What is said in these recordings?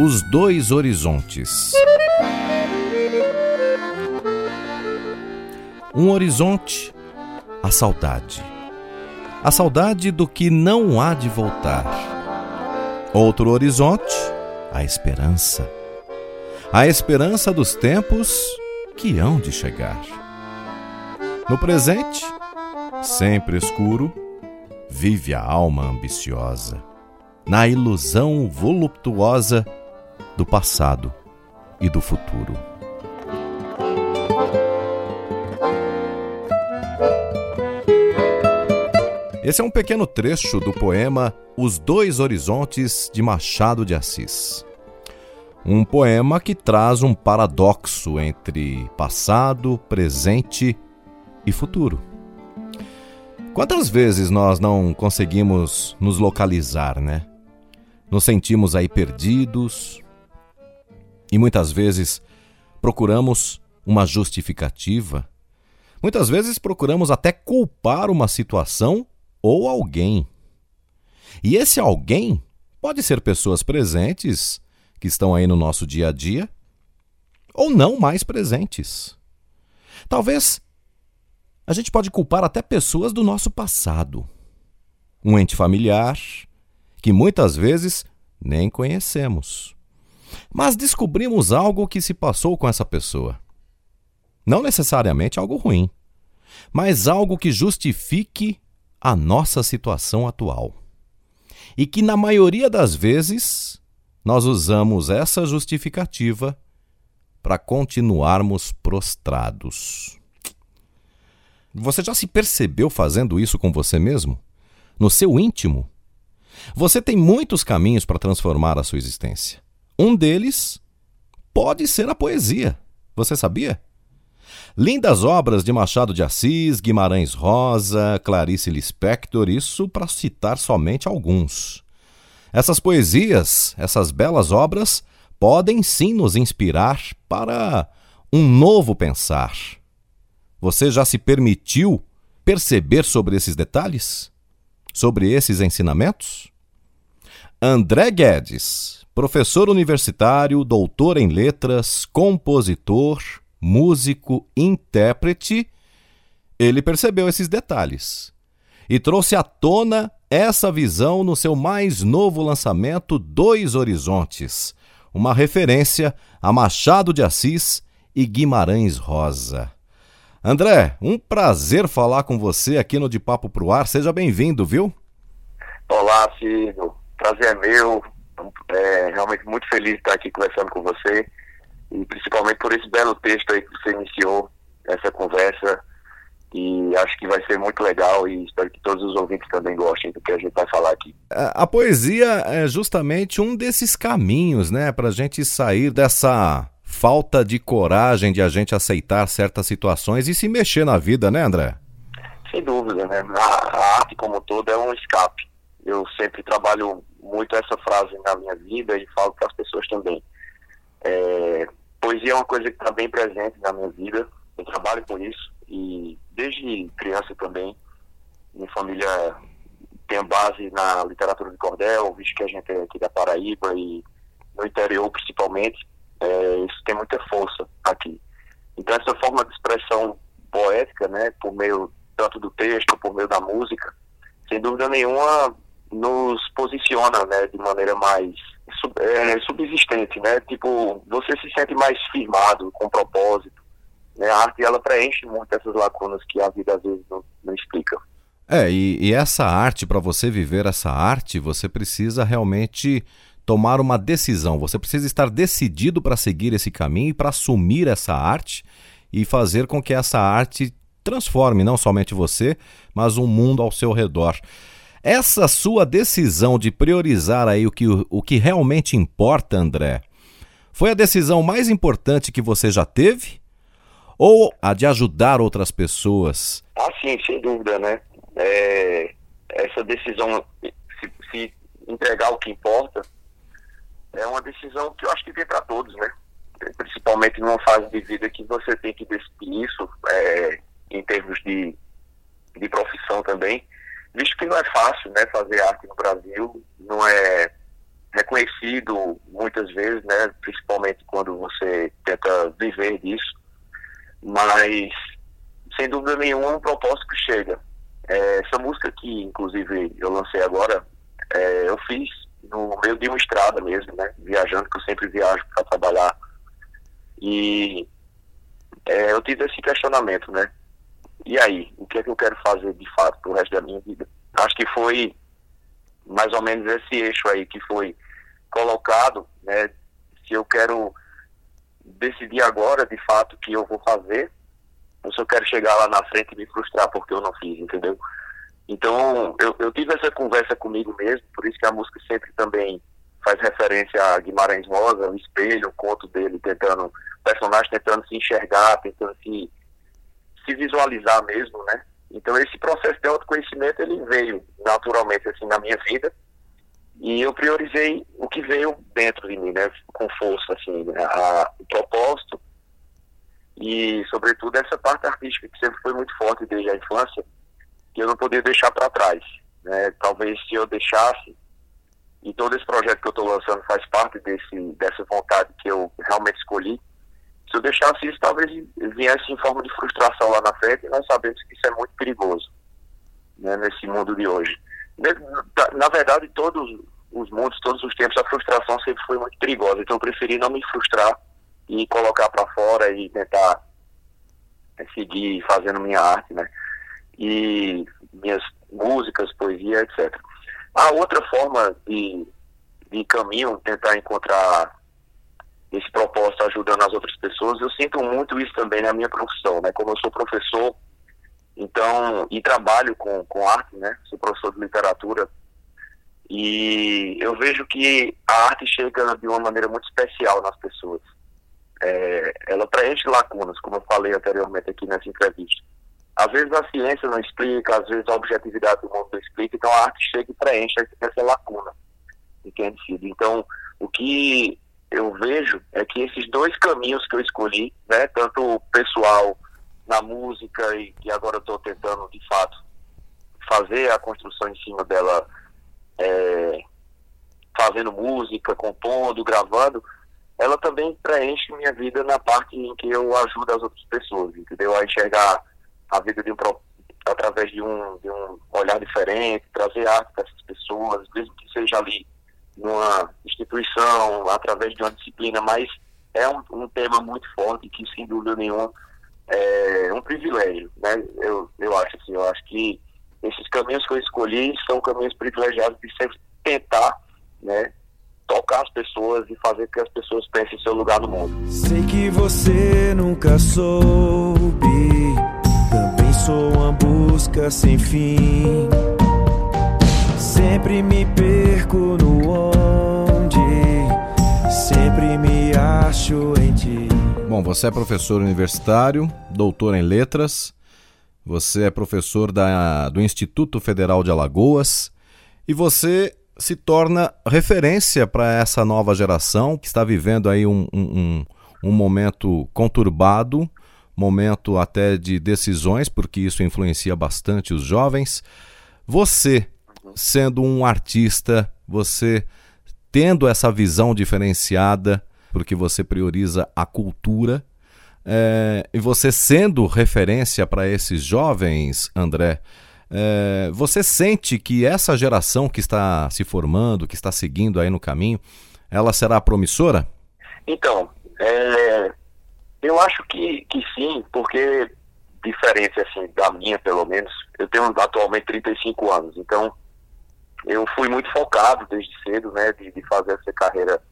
Os dois horizontes. Um horizonte, a saudade. A saudade do que não há de voltar. Outro horizonte, a esperança. A esperança dos tempos que hão de chegar. No presente, sempre escuro, vive a alma ambiciosa, na ilusão voluptuosa do passado e do futuro. Esse é um pequeno trecho do poema Os Dois Horizontes de Machado de Assis. Um poema que traz um paradoxo entre passado, presente e futuro. Quantas vezes nós não conseguimos nos localizar, né? Nos sentimos aí perdidos e muitas vezes procuramos uma justificativa. Muitas vezes procuramos até culpar uma situação ou alguém. E esse alguém pode ser pessoas presentes que estão aí no nosso dia a dia ou não mais presentes. Talvez a gente pode culpar até pessoas do nosso passado. Um ente familiar que muitas vezes nem conhecemos. Mas descobrimos algo que se passou com essa pessoa. Não necessariamente algo ruim, mas algo que justifique a nossa situação atual. E que, na maioria das vezes, nós usamos essa justificativa para continuarmos prostrados. Você já se percebeu fazendo isso com você mesmo? No seu íntimo? Você tem muitos caminhos para transformar a sua existência. Um deles pode ser a poesia. Você sabia? Lindas obras de Machado de Assis, Guimarães Rosa, Clarice Lispector, isso para citar somente alguns. Essas poesias, essas belas obras, podem sim nos inspirar para um novo pensar. Você já se permitiu perceber sobre esses detalhes? Sobre esses ensinamentos? André Guedes, professor universitário, doutor em letras, compositor, músico, intérprete, ele percebeu esses detalhes e trouxe à tona essa visão no seu mais novo lançamento Dois Horizontes, uma referência a Machado de Assis e Guimarães Rosa. André, um prazer falar com você aqui no De Papo Pro Ar. Seja bem-vindo, viu? Olá, Ciro. Prazer é meu. É realmente muito feliz de estar aqui conversando com você e principalmente por esse belo texto aí que você iniciou essa conversa e acho que vai ser muito legal e espero que todos os ouvintes também gostem do que a gente vai falar aqui. A, a poesia é justamente um desses caminhos, né, para a gente sair dessa falta de coragem de a gente aceitar certas situações e se mexer na vida, né, André? Sem dúvida, né? A, a arte como toda é um escape. Eu sempre trabalho muito essa frase na minha vida e falo para as pessoas também. É, poesia é uma coisa que está bem presente na minha vida. Eu trabalho com isso e desde criança também. Minha família tem base na literatura de cordel, visto que a gente é aqui da Paraíba e no interior principalmente. É, isso tem muita força aqui. Então essa forma de expressão poética, né, por meio tanto do texto, por meio da música, sem dúvida nenhuma posiciona, né, de maneira mais é, subsistente, né? Tipo, você se sente mais firmado, com propósito. Né? A arte, ela preenche muito essas lacunas que a vida às vezes não, não explica. É, e, e essa arte, para você viver essa arte, você precisa realmente tomar uma decisão. Você precisa estar decidido para seguir esse caminho e para assumir essa arte e fazer com que essa arte transforme não somente você, mas o mundo ao seu redor. Essa sua decisão de priorizar aí o que, o que realmente importa, André, foi a decisão mais importante que você já teve? Ou a de ajudar outras pessoas? Ah, sim, sem dúvida, né? É, essa decisão, se, se entregar o que importa, é uma decisão que eu acho que vem para todos, né? Principalmente numa fase de vida que você tem que decidir isso, é, em termos de, de profissão também, visto que não é fácil, né, fazer arte no Brasil, não é reconhecido muitas vezes, né, principalmente quando você tenta viver disso, mas sem dúvida nenhuma é um propósito que chega. É, essa música que, inclusive, eu lancei agora, é, eu fiz no meio de uma estrada mesmo, né? Viajando, que eu sempre viajo para trabalhar. E é, eu tive esse questionamento, né? E aí, o que é que eu quero fazer de fato pro resto da minha vida? Acho que foi mais ou menos esse eixo aí que foi colocado, né? Se eu quero decidir agora, de fato, o que eu vou fazer, ou se eu quero chegar lá na frente e me frustrar porque eu não fiz, entendeu? Então, eu, eu tive essa conversa comigo mesmo, por isso que a música sempre também faz referência a Guimarães Rosa, o espelho, o conto dele, tentando, o personagem tentando se enxergar, tentando se, se visualizar mesmo, né? Então, esse processo de autoconhecimento, ele veio naturalmente, assim, na minha vida, e eu priorizei o que veio dentro de mim, né? Com força, assim, né? a, o propósito e, sobretudo, essa parte artística que sempre foi muito forte desde a infância, que eu não podia deixar para trás. Né? Talvez se eu deixasse, e todo esse projeto que eu estou lançando faz parte desse, dessa vontade que eu realmente escolhi, se eu deixasse isso, talvez viesse em forma de frustração lá na frente, e nós sabemos que isso é muito perigoso né, nesse mundo de hoje. Na verdade, todos os mundos, todos os tempos, a frustração sempre foi muito perigosa, então eu preferi não me frustrar e colocar para fora e tentar é, seguir fazendo minha arte, né? e minhas músicas, poesia, etc. A outra forma de, de caminho, tentar encontrar esse propósito ajudando as outras pessoas, eu sinto muito isso também na minha profissão, né? Como eu sou professor, então, e trabalho com, com arte, né? Sou professor de literatura, e eu vejo que a arte chega de uma maneira muito especial nas pessoas. É, ela preenche lacunas, como eu falei anteriormente aqui nessa entrevista. Às vezes a ciência não explica, às vezes a objetividade do mundo não explica, então a arte chega e preenche essa lacuna, entende? Então, o que eu vejo é que esses dois caminhos que eu escolhi, né, tanto o pessoal na música e que agora eu estou tentando, de fato, fazer a construção em cima dela, é, fazendo música, compondo, gravando, ela também preenche minha vida na parte em que eu ajudo as outras pessoas, entendeu? A enxergar a vida de um através de um, de um olhar diferente, trazer arte para essas pessoas, mesmo que seja ali numa instituição, através de uma disciplina, mas é um, um tema muito forte que, sem dúvida nenhuma, é um privilégio, né? Eu, eu acho assim, eu acho que esses caminhos que eu escolhi são caminhos privilegiados de sempre tentar, né, tocar as pessoas e fazer com que as pessoas pensem em seu lugar no mundo. Sei que você nunca soube também sou uma busca sem fim. Sempre me perco no onde, sempre me acho em ti. Bom, você é professor universitário, doutor em letras, você é professor da, do Instituto Federal de Alagoas e você se torna referência para essa nova geração que está vivendo aí um, um, um momento conturbado momento até de decisões, porque isso influencia bastante os jovens. Você, sendo um artista, você tendo essa visão diferenciada, porque você prioriza a cultura, é, e você sendo referência para esses jovens, André, é, você sente que essa geração que está se formando, que está seguindo aí no caminho, ela será promissora? Então, é, eu acho que, que sim, porque diferente assim da minha, pelo menos, eu tenho atualmente 35 anos, então eu fui muito focado desde cedo, né, de, de fazer essa carreira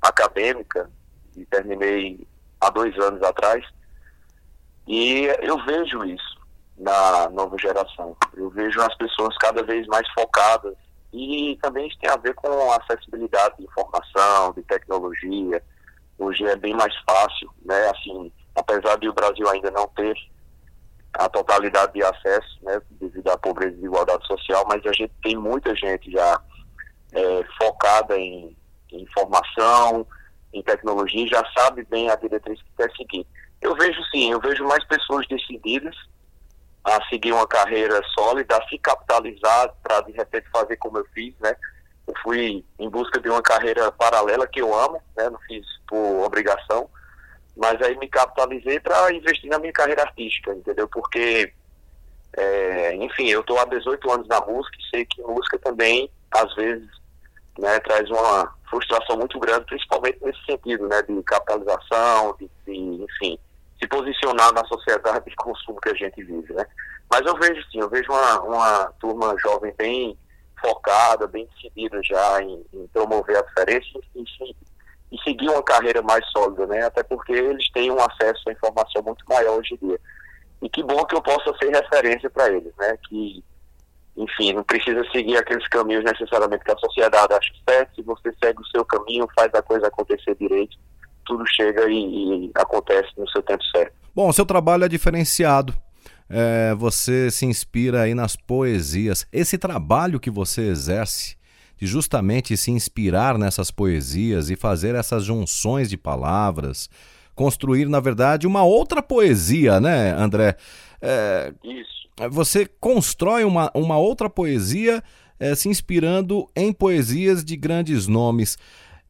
acadêmica e terminei há dois anos atrás. E eu vejo isso. na nova geração. Eu vejo as pessoas cada vez mais focadas e também isso tem a ver com a acessibilidade de informação, de tecnologia. Hoje é bem mais fácil, né? Assim, apesar de o Brasil ainda não ter a totalidade de acesso, né, devido à pobreza e desigualdade social, mas a gente tem muita gente já é, focada em, em informação, em tecnologia, já sabe bem a diretriz que quer seguir. Eu vejo sim, eu vejo mais pessoas decididas a seguir uma carreira sólida, a se capitalizar para de repente fazer como eu fiz, né? Eu fui em busca de uma carreira paralela que eu amo, né? Não fiz por obrigação, mas aí me capitalizei para investir na minha carreira artística, entendeu? Porque, é, enfim, eu estou há 18 anos na música e sei que música também, às vezes, né, traz uma frustração muito grande, principalmente nesse sentido, né, de capitalização, de, de enfim, se posicionar na sociedade de consumo que a gente vive, né? Mas eu vejo sim, eu vejo uma, uma turma jovem bem focada, bem decidida já em, em promover a diferença e, e, e, seguir uma carreira mais sólida, né? Até porque eles têm um acesso à informação muito maior hoje em dia. E que bom que eu possa ser referência para eles, né? Que, enfim, não precisa seguir aqueles caminhos necessariamente que a sociedade acha certo. Se você segue o seu caminho, faz a coisa acontecer direito, tudo chega e, e acontece no seu tempo certo. Bom, seu trabalho é diferenciado. É, você se inspira aí nas poesias. Esse trabalho que você exerce, de justamente se inspirar nessas poesias e fazer essas junções de palavras, construir, na verdade, uma outra poesia, né, André? É, Isso. Você constrói uma, uma outra poesia é, se inspirando em poesias de grandes nomes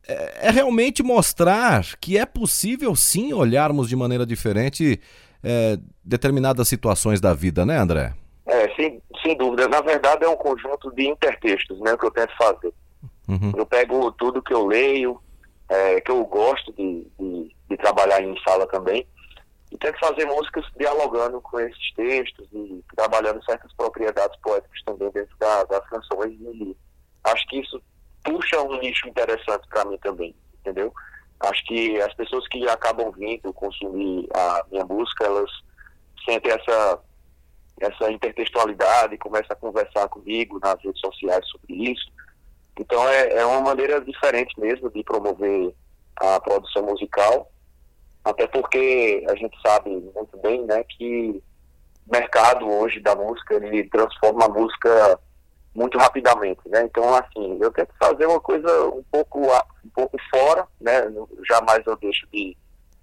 é, é realmente mostrar que é possível sim olharmos de maneira diferente é, determinadas situações da vida, né, André? Sem, sem dúvida. Na verdade, é um conjunto de intertextos né, que eu tento fazer. Uhum. Eu pego tudo que eu leio, é, que eu gosto de, de, de, trabalhar em sala também, e tento fazer músicas dialogando com esses textos e trabalhando certas propriedades poéticas também dentro da, das canções. E acho que isso puxa um nicho interessante para mim também, entendeu? Acho que as pessoas que acabam vindo consumir a minha música, elas sentem essa essa intertextualidade, começam a conversar comigo nas redes sociais sobre isso. Então é, é uma maneira diferente mesmo de promover a produção musical, até porque a gente sabe muito bem, né, que o mercado hoje da música ele transforma a música muito rapidamente, né? Então, assim, eu tento fazer uma coisa um pouco, um pouco fora, né? Jamais eu deixo de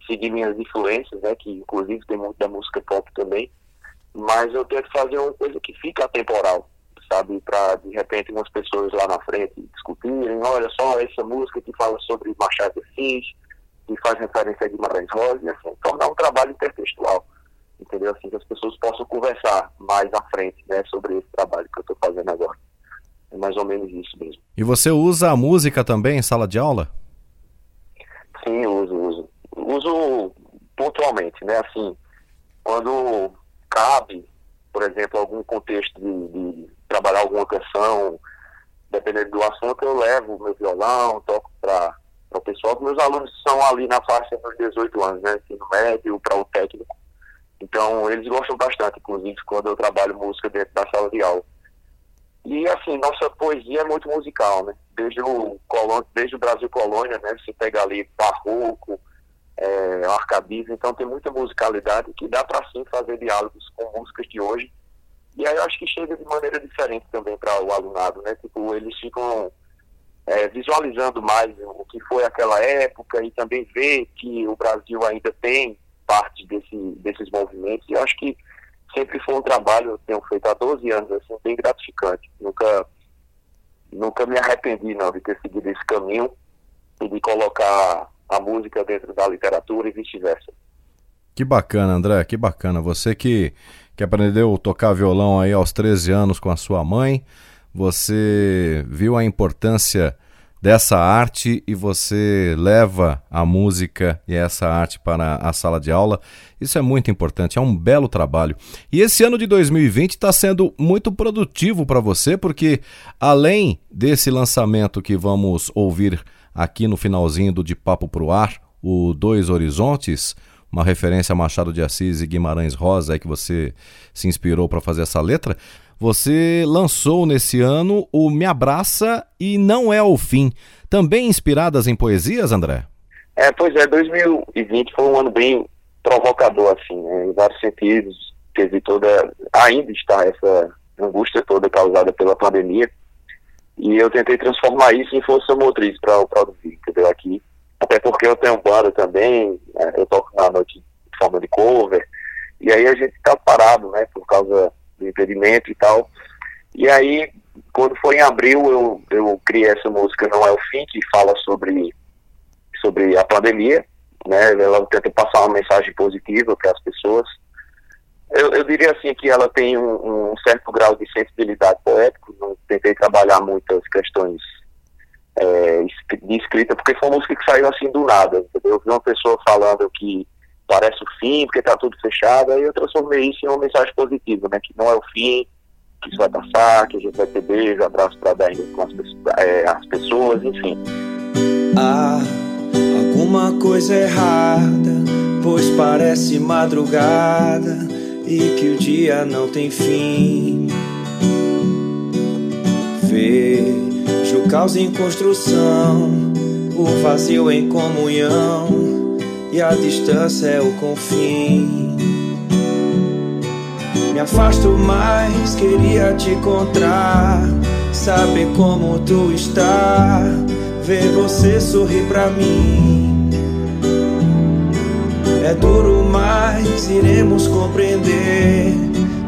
seguir minhas influências, né? Que inclusive tem muito da música pop também, mas eu tento fazer uma coisa que fica atemporal, sabe? Para de repente umas pessoas lá na frente discutirem, olha só essa música que fala sobre Machado de Assis, que faz referência a Guimarães Rosa, e assim, tornar um trabalho intertextual entendeu? Assim, que as pessoas possam conversar mais à frente, né, sobre esse trabalho que eu estou fazendo agora. É mais ou menos isso mesmo. E você usa a música também em sala de aula? Sim, uso, uso. Uso pontualmente, né? Assim, quando por exemplo, algum contexto de, de trabalhar alguma canção, dependendo do assunto, eu levo meu violão, toco para o pessoal. Meus alunos são ali na faixa dos 18 anos, né? Ensino médio para o técnico. Então, eles gostam bastante, inclusive, quando eu trabalho música dentro da sala de aula. E, assim, nossa poesia é muito musical, né? Desde o, desde o Brasil Colônia, né? Você pega ali barroco, é, arcabismo, então tem muita musicalidade que dá para sim fazer diálogos com músicas de hoje. E aí eu acho que chega de maneira diferente também para o alunado, né? Tipo, eles ficam é, visualizando mais o que foi aquela época e também ver que o Brasil ainda tem parte desse, desses movimentos. E eu acho que sempre foi um trabalho, eu tenho feito há 12 anos, assim, bem gratificante. Nunca, nunca me arrependi, não, de ter seguido esse caminho e de colocar a música dentro da literatura e vice-versa. Que bacana, André, que bacana. Você que, que aprendeu a tocar violão aí aos 13 anos com a sua mãe, você viu a importância dessa arte e você leva a música e essa arte para a sala de aula. Isso é muito importante, é um belo trabalho. E esse ano de 2020 está sendo muito produtivo para você, porque além desse lançamento que vamos ouvir aqui no finalzinho do De Papo Pro Ar, o Dois Horizontes, uma referência a Machado de Assis e Guimarães Rosa, é que você se inspirou para fazer essa letra. Você lançou nesse ano o Me Abraça e Não É o Fim, também inspiradas em poesias, André? É, pois é, 2020 foi um ano bem provocador, assim, né, em vários sentidos. Teve toda, ainda está essa angústia toda causada pela pandemia. E eu tentei transformar isso em força motriz para produzir, entendeu? Aqui até porque eu tenho banda também, né, eu toco na noite de forma de cover, e aí a gente está parado, né, por causa do impedimento e tal. E aí, quando foi em abril, eu, eu criei essa música Não É o Fim, que fala sobre, sobre a pandemia, né, ela tenta passar uma mensagem positiva para as pessoas. Eu, eu, diria assim que ela tem um, um certo grau de sensibilidade poética, não tentei trabalhar muitas questões é, de escrita, porque foi uma música que saiu assim do nada, entendeu? Eu vi uma pessoa falando que parece o fim, porque tá tudo fechado, aí eu transformei isso em uma mensagem positiva, né? Que não é o fim, que isso vai passar, que a gente vai ter beijo, abraço para dar com as, é, as pessoas, enfim. Há alguma coisa errada, pois parece madrugada e que o dia não tem fim. Vê o caos em construção, o vazio em comunhão, e a distância é o confim. Me afasto mais, queria te encontrar, saber como tu está, ver você sorrir pra mim. É duro, mas iremos compreender.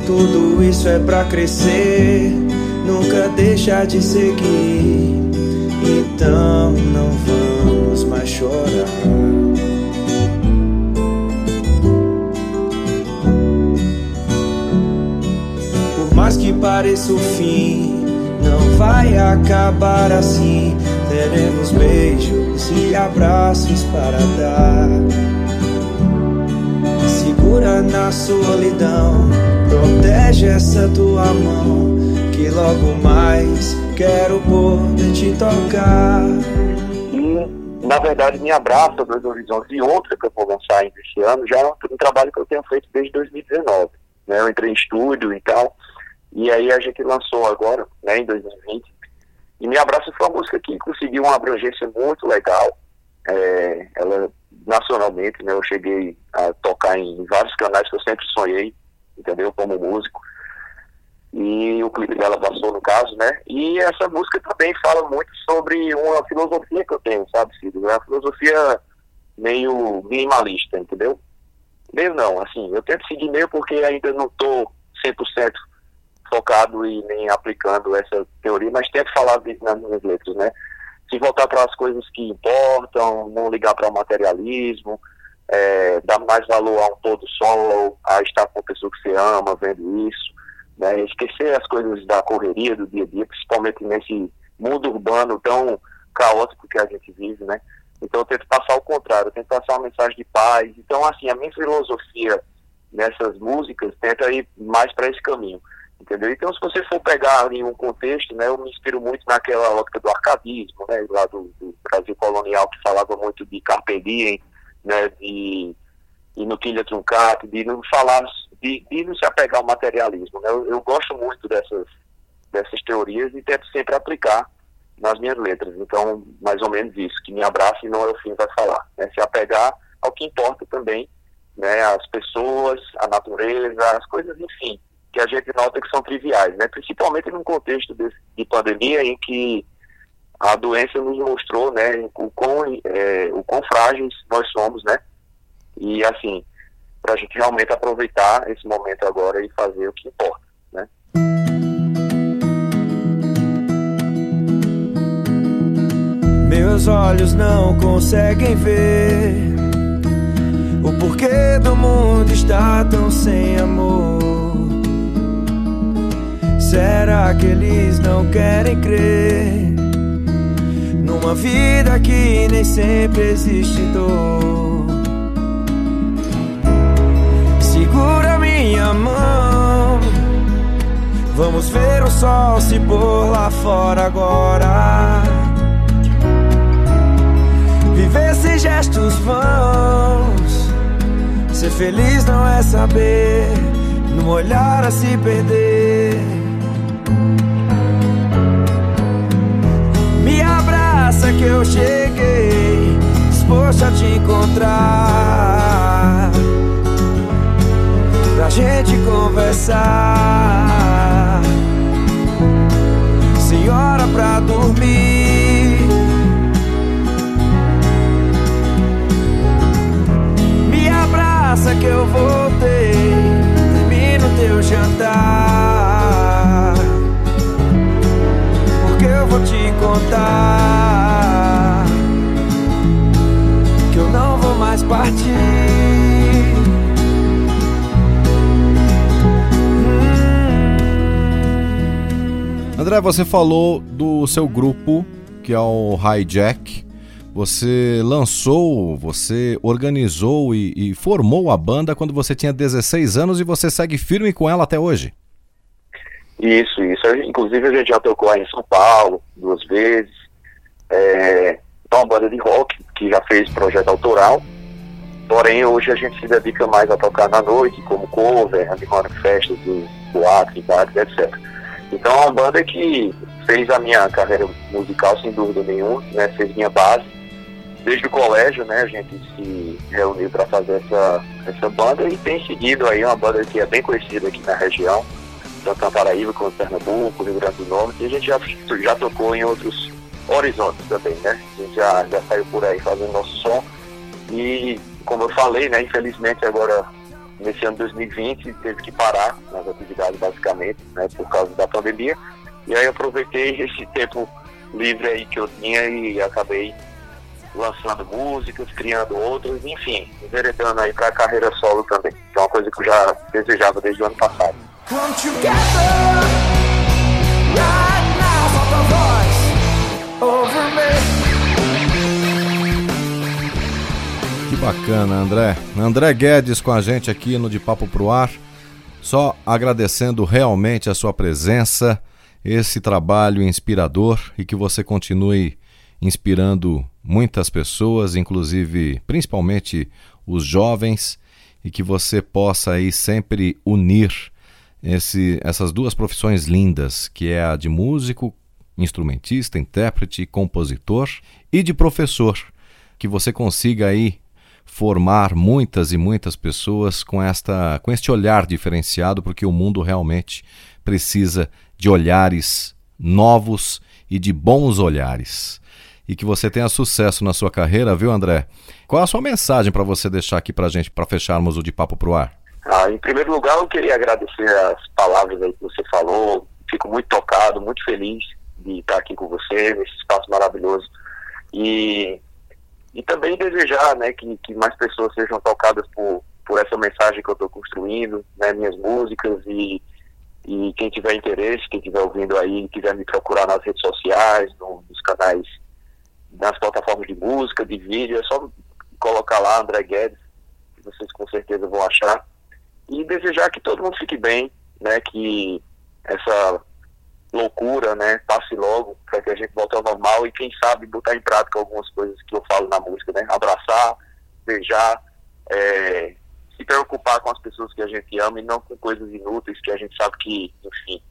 Tudo isso é pra crescer nunca deixa de seguir. Então não vamos mais chorar. Por mais que pareça o fim, não vai acabar assim. Teremos beijos e abraços para dar. Segura na solidão, protege essa tua mão que logo mais quero poder te tocar. E, na verdade, me abraça Dois Horizontes e outra que eu vou lançar ainda esse ano, já é um, um trabalho que eu tenho feito desde 2019. Né? Eu entrei em estúdio e tal, e aí a gente lançou agora, né, em 2020. E Me Abraça foi uma música que conseguiu uma abrangência muito legal. É, ela nacionalmente, né, eu cheguei a tocar em vários canais que eu sempre sonhei, entendeu, como músico e o clipe dela passou no caso, né? E essa música também fala muito sobre uma filosofia que eu tenho, sabe, Cid? É uma filosofia meio minimalista, entendeu? Meio não, assim, eu tento seguir meio porque ainda não estou 100% focado e nem aplicando essa teoria, mas tento falar disso nas minhas letras, né? Se voltar para as coisas que importam, não ligar para o materialismo, é, dar mais valor a um todo sol, a estar com a pessoa que você ama, vendo isso, né? esquecer as coisas da correria do dia a dia, principalmente nesse mundo urbano tão caótico que a gente vive, né? Então eu tento passar o contrário, eu tento passar uma mensagem de paz. Então, assim, a minha filosofia nessas músicas tenta ir mais para esse caminho, entendeu? Então, se você for pegar em um contexto, né, eu me inspiro muito naquela ótica do arcadismo, né, lá do, do Brasil colonial, que falava muito de carpe diem, né, de inutilha truncato, de não falar de, de não se apegar ao materialismo. Né? Eu, eu, gosto muito dessas, dessas teorias e tento sempre aplicar nas minhas letras. Então, mais ou menos isso, que me abraça e não é o fim vai falar. Né? Se apegar ao que importa também, né? as pessoas, a natureza, as coisas, enfim, que a gente nota que são triviais, né? principalmente num contexto de, de pandemia em que a doença nos mostrou né, o, quão, é, o quão frágeis nós somos, né? E assim, para a gente realmente aproveitar esse momento agora e fazer o que importa, né? Meus olhos não conseguem ver o porquê do mundo está tão sem amor. Que eles não querem crer numa vida que nem sempre existe dor? segura minha mão. Vamos ver o sol se pôr lá fora agora. Viver sem gestos vãos, feliz não é saber, no olhar a se perder. Me abraça que eu cheguei, disposto a te encontrar. Pra gente conversar. Senhora pra dormir. Me abraça que eu voltei. André, você falou do seu grupo, que é o Hijack. Você lançou, você organizou e, e, formou a banda quando você tinha 16 anos e você segue firme com ela até hoje. Isso, isso. Inclusive a gente já tocou em São Paulo duas vezes. É, é uma banda de rock que já fez projeto autoral. Porém, hoje a gente se dedica mais a tocar na noite, como cover, animando festas boates, bares, etc. Então é uma banda que fez a minha carreira musical sem dúvida nenhuma, né? Fez minha base. Desde o colégio, né, a gente se reuniu para fazer essa, essa banda e tem seguido aí uma banda que é bem conhecida aqui na região, tanto na Paraíba quanto Pernambuco, Rio Grande do Norte, e a gente já, já tocou em outros horizontes também, né? A gente já, já saiu por aí fazendo nosso som. E como eu falei, né, infelizmente agora nesse ano 2020 teve que parar nas atividades basicamente, né, por causa da pandemia. E aí aproveitei esse tempo livre aí que eu tinha e acabei lançando músicas, criando outras, enfim, enveredando aí para a carreira solo também, que é uma coisa que eu já desejava desde o ano passado. Bacana, André. André Guedes com a gente aqui no De Papo Pro Ar. Só agradecendo realmente a sua presença, esse trabalho inspirador e que você continue inspirando muitas pessoas, inclusive principalmente os jovens, e que você possa aí sempre unir esse, essas duas profissões lindas, que é a de músico, instrumentista, intérprete, compositor e de professor, que você consiga aí formar muitas e muitas pessoas com esta com este olhar diferenciado, porque o mundo realmente precisa de olhares novos e de bons olhares. E que você tenha sucesso na sua carreira, viu, André? Qual a sua mensagem para você deixar aqui para gente para fecharmos o de papo pro ar? Ah, em primeiro lugar, eu queria agradecer as palavras aí que você falou. Fico muito tocado, muito feliz de estar aqui com você nesse espaço maravilhoso. E e também desejar né, que, que mais pessoas sejam tocadas por, por essa mensagem que eu estou construindo, né, minhas músicas e, e quem tiver interesse, quem estiver ouvindo aí, quiser me procurar nas redes sociais, no, nos canais, nas plataformas de música, de vídeo, é só colocar lá André Guedes, vocês com certeza vão achar. E desejar que todo mundo fique bem, né, que essa loucura, né, passe logo para que a gente volte ao normal e quem sabe botar em prática algumas coisas que eu falo na música, né, abraçar, beijar, é, se preocupar com as pessoas que a gente ama e não com coisas inúteis que a gente sabe que, enfim,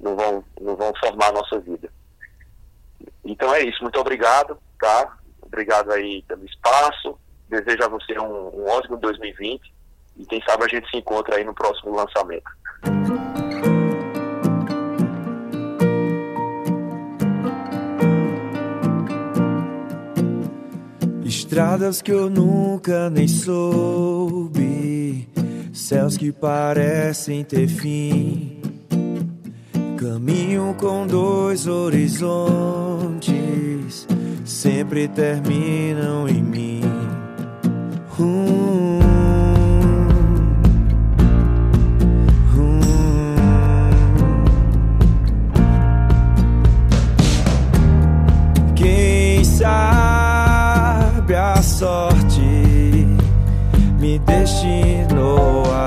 não vão, não vão formar a nossa vida. Então é isso, muito obrigado, tá? Obrigado aí pelo espaço, desejo a você um, um ótimo 2020 e quem sabe a gente se encontra aí no próximo lançamento. Estradas que eu nunca nem soube, céus que parecem ter fim. Caminho com dois horizontes, sempre terminam em mim. Sorte me destinou assim,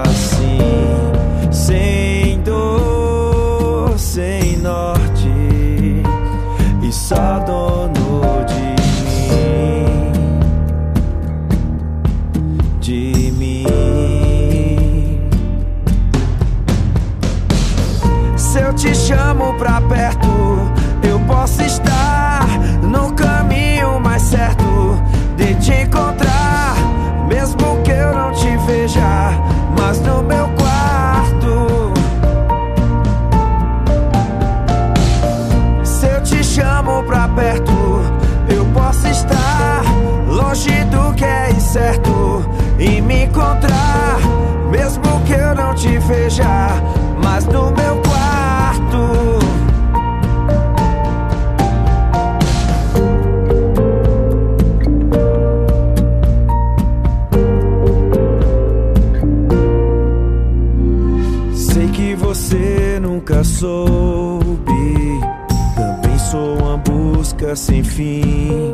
soube. Também sou uma busca sem fim.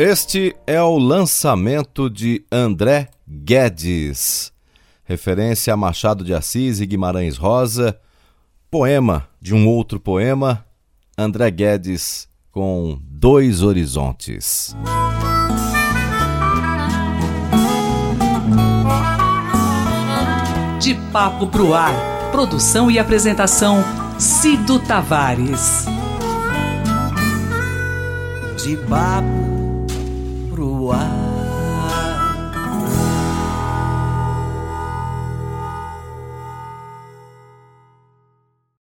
Este é o lançamento de André Guedes, referência a Machado de Assis e Guimarães Rosa, poema de um outro poema, André Guedes com Dois Horizontes. De Papo Pro Ar, produção e apresentação, Cido Tavares. De Papo kuat